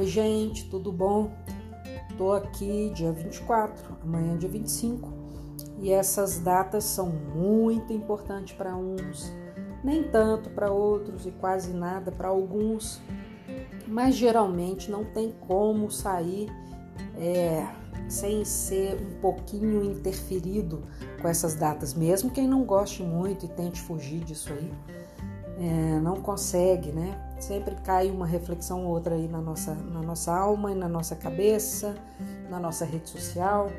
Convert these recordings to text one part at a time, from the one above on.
Oi, gente, tudo bom? Tô aqui dia 24, amanhã dia 25, e essas datas são muito importantes para uns, nem tanto para outros e quase nada para alguns, mas geralmente não tem como sair é, sem ser um pouquinho interferido com essas datas, mesmo quem não goste muito e tente fugir disso aí, é, não consegue, né? Sempre cai uma reflexão ou outra aí na nossa, na nossa alma e na nossa cabeça, na nossa rede social.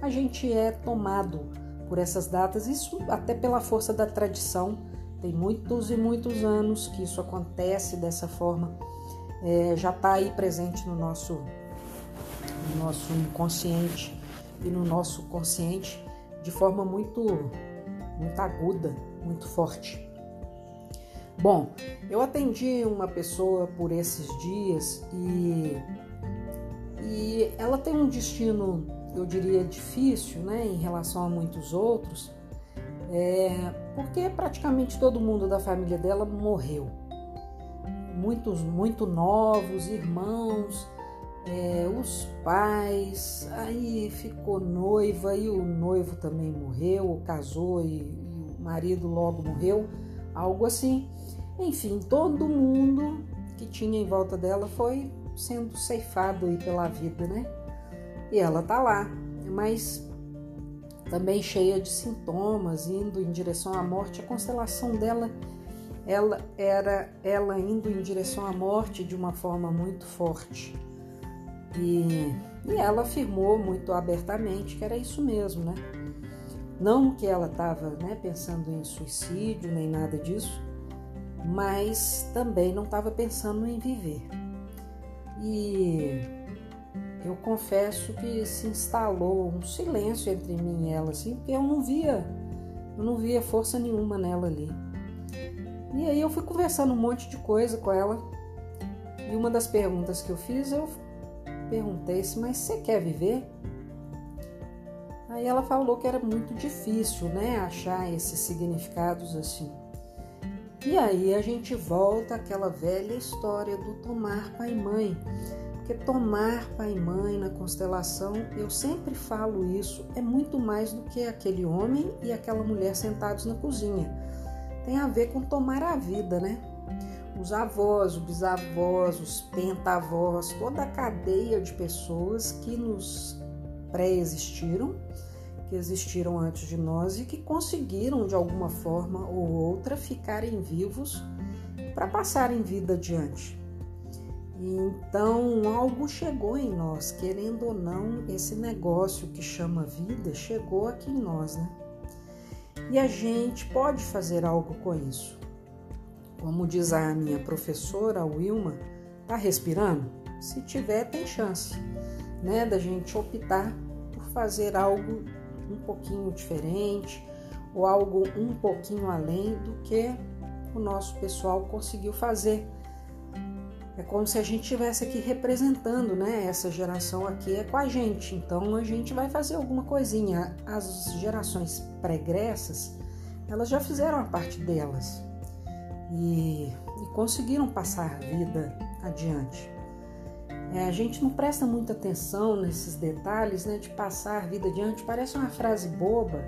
A gente é tomado por essas datas, isso até pela força da tradição. Tem muitos e muitos anos que isso acontece dessa forma. É, já está aí presente no nosso, no nosso inconsciente e no nosso consciente de forma muito, muito aguda, muito forte. Bom, eu atendi uma pessoa por esses dias e, e ela tem um destino, eu diria, difícil, né, em relação a muitos outros, é, porque praticamente todo mundo da família dela morreu. Muitos, muito novos, irmãos, é, os pais, aí ficou noiva e o noivo também morreu, casou e, e o marido logo morreu, algo assim. Enfim, todo mundo que tinha em volta dela foi sendo ceifado aí pela vida, né? E ela tá lá, mas também cheia de sintomas, indo em direção à morte. A constelação dela, ela era ela indo em direção à morte de uma forma muito forte. E, e ela afirmou muito abertamente que era isso mesmo, né? Não que ela estava né, pensando em suicídio nem nada disso, mas também não estava pensando em viver. E eu confesso que se instalou um silêncio entre mim e ela, assim, porque eu não via, eu não via força nenhuma nela ali. E aí eu fui conversando um monte de coisa com ela. E uma das perguntas que eu fiz, eu perguntei assim, mas você quer viver? Aí ela falou que era muito difícil, né, achar esses significados assim. E aí a gente volta àquela velha história do tomar pai e mãe. Porque tomar pai e mãe na constelação, eu sempre falo isso, é muito mais do que aquele homem e aquela mulher sentados na cozinha. Tem a ver com tomar a vida, né? Os avós, os bisavós, os pentavós, toda a cadeia de pessoas que nos pré-existiram que existiram antes de nós e que conseguiram de alguma forma ou outra ficarem vivos para passarem vida adiante. Então, algo chegou em nós, querendo ou não, esse negócio que chama vida chegou aqui em nós, né? E a gente pode fazer algo com isso. Como diz a minha professora, a Wilma, tá respirando? Se tiver, tem chance, né, da gente optar por fazer algo um pouquinho diferente ou algo um pouquinho além do que o nosso pessoal conseguiu fazer. É como se a gente estivesse aqui representando, né? Essa geração aqui é com a gente, então a gente vai fazer alguma coisinha. As gerações pregressas, elas já fizeram a parte delas e, e conseguiram passar a vida adiante. É, a gente não presta muita atenção nesses detalhes né, de passar a vida adiante, parece uma frase boba,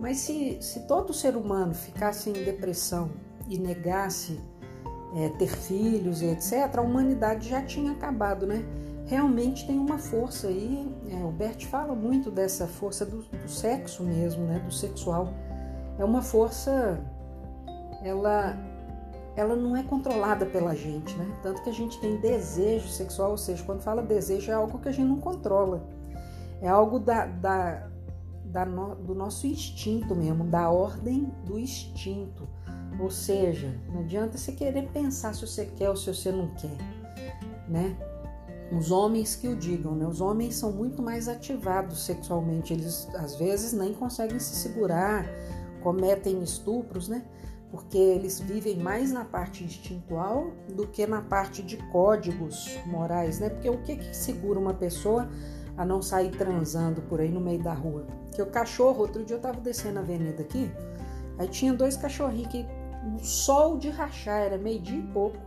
mas se, se todo ser humano ficasse em depressão e negasse é, ter filhos e etc., a humanidade já tinha acabado, né? Realmente tem uma força aí, é, o Bert fala muito dessa força do, do sexo mesmo, né? Do sexual. É uma força, ela ela não é controlada pela gente, né? Tanto que a gente tem desejo sexual, ou seja, quando fala desejo é algo que a gente não controla. É algo da, da, da no, do nosso instinto mesmo, da ordem do instinto. Ou seja, não adianta você querer pensar se você quer ou se você não quer, né? Os homens que o digam, né? Os homens são muito mais ativados sexualmente, eles às vezes nem conseguem se segurar, cometem estupros, né? Porque eles vivem mais na parte instintual do que na parte de códigos morais, né? Porque o que, que segura uma pessoa a não sair transando por aí no meio da rua? Que o cachorro, outro dia eu tava descendo a avenida aqui, aí tinha dois cachorrinhos que um sol de rachar, era meio dia e pouco.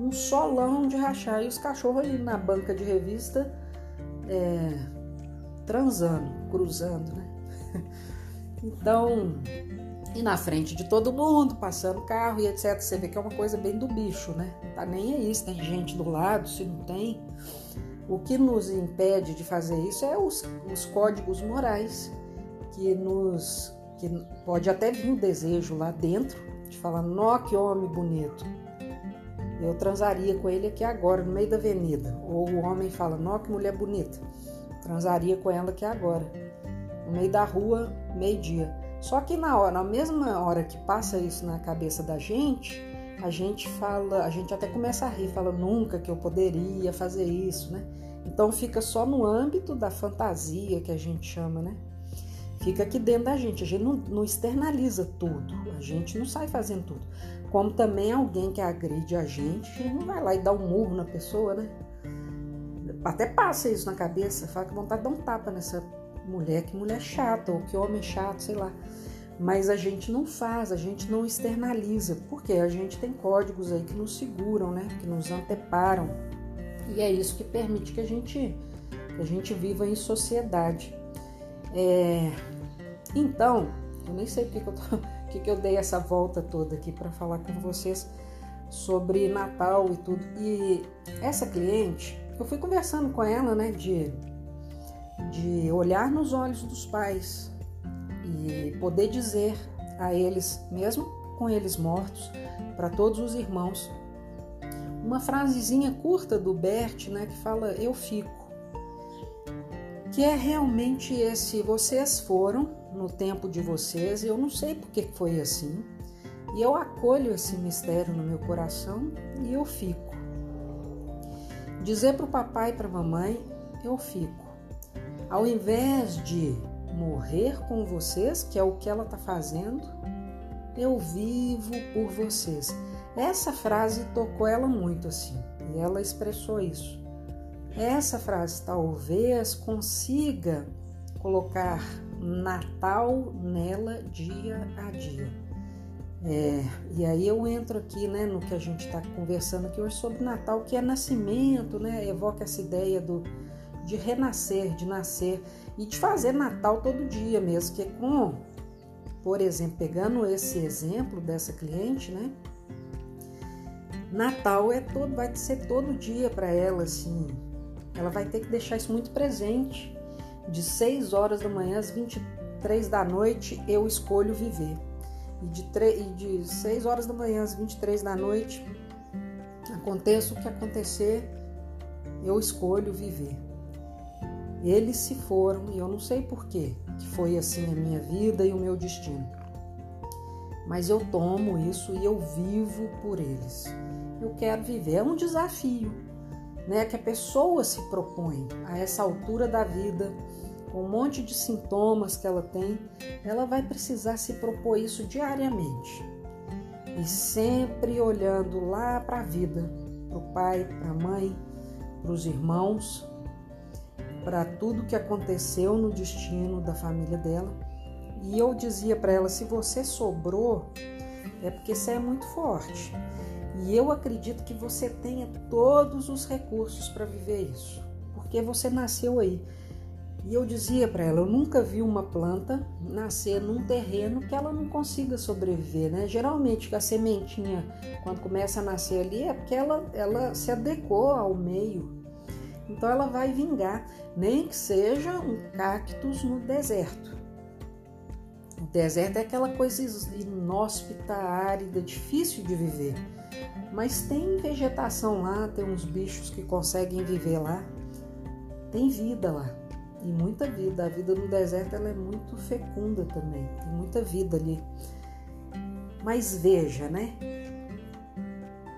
um solão de rachar e os cachorros ali na banca de revista é, transando, cruzando, né? Então, e na frente de todo mundo, passando carro e etc. Você vê que é uma coisa bem do bicho, né? Tá nem aí se tem gente do lado, se não tem. O que nos impede de fazer isso é os, os códigos morais que nos que pode até vir o desejo lá dentro de falar, nó que homem bonito. Eu transaria com ele aqui agora, no meio da avenida. Ou o homem fala, nó que mulher bonita. Transaria com ela aqui agora. No meio da rua, meio-dia. Só que na hora, na mesma hora que passa isso na cabeça da gente, a gente fala, a gente até começa a rir, fala nunca que eu poderia fazer isso, né? Então fica só no âmbito da fantasia que a gente chama, né? Fica aqui dentro da gente, a gente não, não externaliza tudo, a gente não sai fazendo tudo. Como também alguém que agride a gente, a gente não vai lá e dá um murro na pessoa, né? Até passa isso na cabeça, fala que vontade de dar um tapa nessa mulher, que mulher chata, ou que homem chato, sei lá. Mas a gente não faz, a gente não externaliza, porque a gente tem códigos aí que nos seguram, né? Que nos anteparam. E é isso que permite que a gente, que a gente viva em sociedade. É, então, eu nem sei porque que eu, tô, que que eu dei essa volta toda aqui para falar com vocês sobre Natal e tudo. E essa cliente, eu fui conversando com ela, né, de, de olhar nos olhos dos pais e poder dizer a eles, mesmo com eles mortos, para todos os irmãos, uma frasezinha curta do Bert, né, que fala eu fico que é realmente esse: vocês foram no tempo de vocês, eu não sei porque foi assim, e eu acolho esse mistério no meu coração e eu fico. Dizer para o papai e para a mamãe: eu fico. Ao invés de morrer com vocês, que é o que ela está fazendo, eu vivo por vocês. Essa frase tocou ela muito assim, e ela expressou isso. Essa frase talvez consiga colocar Natal nela dia a dia. É, e aí eu entro aqui né, no que a gente está conversando aqui hoje sobre Natal, que é nascimento, né? Evoca essa ideia do, de renascer, de nascer e de fazer Natal todo dia mesmo, que é com, por exemplo, pegando esse exemplo dessa cliente, né? Natal é todo, vai ser todo dia para ela, assim, ela vai ter que deixar isso muito presente. De 6 horas da manhã às 23 da noite, eu escolho viver. E de, e de 6 horas da manhã às 23 da noite, aconteça o que acontecer, eu escolho viver. Eles se foram e eu não sei porquê, que foi assim a minha vida e o meu destino. Mas eu tomo isso e eu vivo por eles. Eu quero viver. É um desafio né, que a pessoa se propõe a essa altura da vida, com um monte de sintomas que ela tem, ela vai precisar se propor isso diariamente. E sempre olhando lá para a vida, para o pai, para a mãe, para os irmãos, para tudo que aconteceu no destino da família dela. E eu dizia para ela: se você sobrou, é porque você é muito forte. E eu acredito que você tenha todos os recursos para viver isso, porque você nasceu aí. E eu dizia para ela, eu nunca vi uma planta nascer num terreno que ela não consiga sobreviver, né? Geralmente a sementinha, quando começa a nascer ali, é porque ela, ela se adequou ao meio. Então ela vai vingar, nem que seja um cactus no deserto. O deserto é aquela coisa inóspita, árida, difícil de viver. Mas tem vegetação lá, tem uns bichos que conseguem viver lá. Tem vida lá. E muita vida. A vida no deserto ela é muito fecunda também. Tem muita vida ali. Mas veja, né?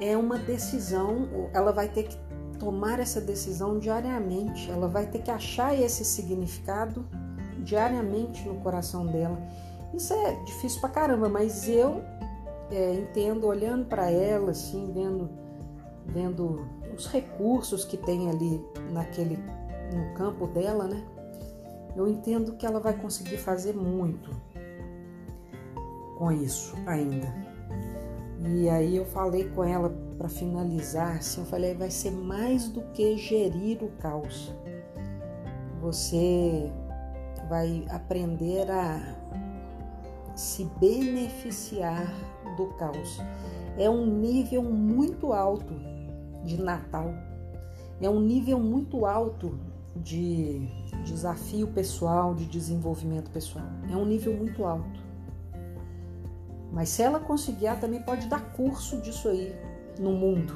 É uma decisão, ela vai ter que tomar essa decisão diariamente. Ela vai ter que achar esse significado diariamente no coração dela. Isso é difícil pra caramba, mas eu é, entendo olhando para ela, assim, vendo, vendo os recursos que tem ali naquele no campo dela, né? Eu entendo que ela vai conseguir fazer muito com isso ainda. E aí eu falei com ela para finalizar, assim, eu falei, vai ser mais do que gerir o caos. Você vai aprender a se beneficiar do caos. É um nível muito alto de Natal. É um nível muito alto de desafio pessoal, de desenvolvimento pessoal. É um nível muito alto. Mas se ela conseguir, ela também pode dar curso disso aí no mundo,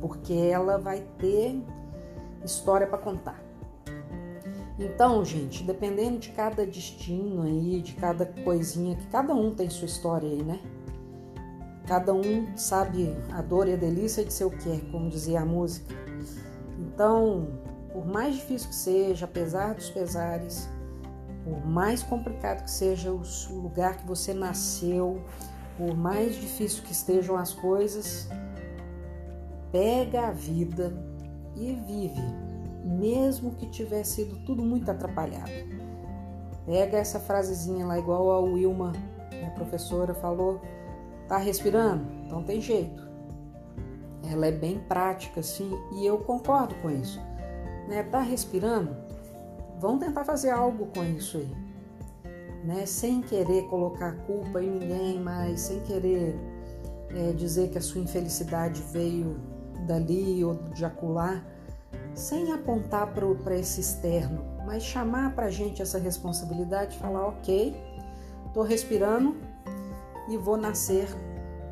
porque ela vai ter história para contar. Então, gente, dependendo de cada destino aí, de cada coisinha, que cada um tem sua história aí, né? Cada um sabe a dor e a delícia de ser o que é, como dizia a música. Então, por mais difícil que seja, apesar dos pesares, por mais complicado que seja o lugar que você nasceu, por mais difícil que estejam as coisas, pega a vida e vive, mesmo que tiver sido tudo muito atrapalhado. Pega essa frasezinha lá, igual a Wilma, minha professora, falou: tá respirando? Então tem jeito. Ela é bem prática, assim, e eu concordo com isso. Né? Tá respirando? Vamos tentar fazer algo com isso aí. Né? Sem querer colocar culpa em ninguém, mas sem querer é, dizer que a sua infelicidade veio dali ou de acolá, sem apontar para esse externo, mas chamar para a gente essa responsabilidade falar: ok, estou respirando e vou nascer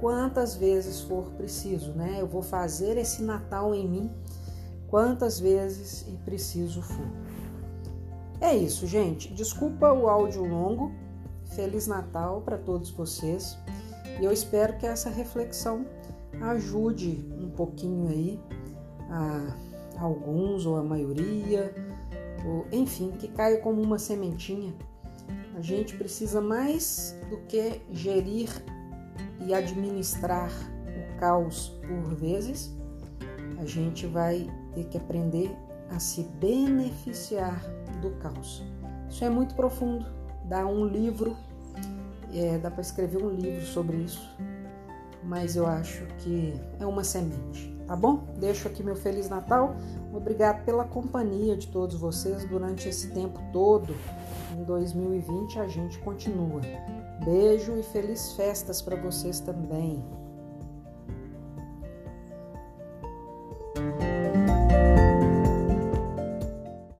quantas vezes for preciso, né? Eu vou fazer esse Natal em mim quantas vezes e preciso for. É isso, gente. Desculpa o áudio longo. Feliz Natal para todos vocês. E eu espero que essa reflexão ajude um pouquinho aí a alguns ou a maioria, ou enfim, que caia como uma sementinha. A gente precisa mais do que gerir e administrar o caos por vezes, a gente vai ter que aprender a se beneficiar do caos. Isso é muito profundo. Dá um livro, é, dá para escrever um livro sobre isso mas eu acho que é uma semente, tá bom? Deixo aqui meu Feliz Natal. Obrigado pela companhia de todos vocês durante esse tempo todo. Em 2020 a gente continua. Beijo e feliz festas para vocês também.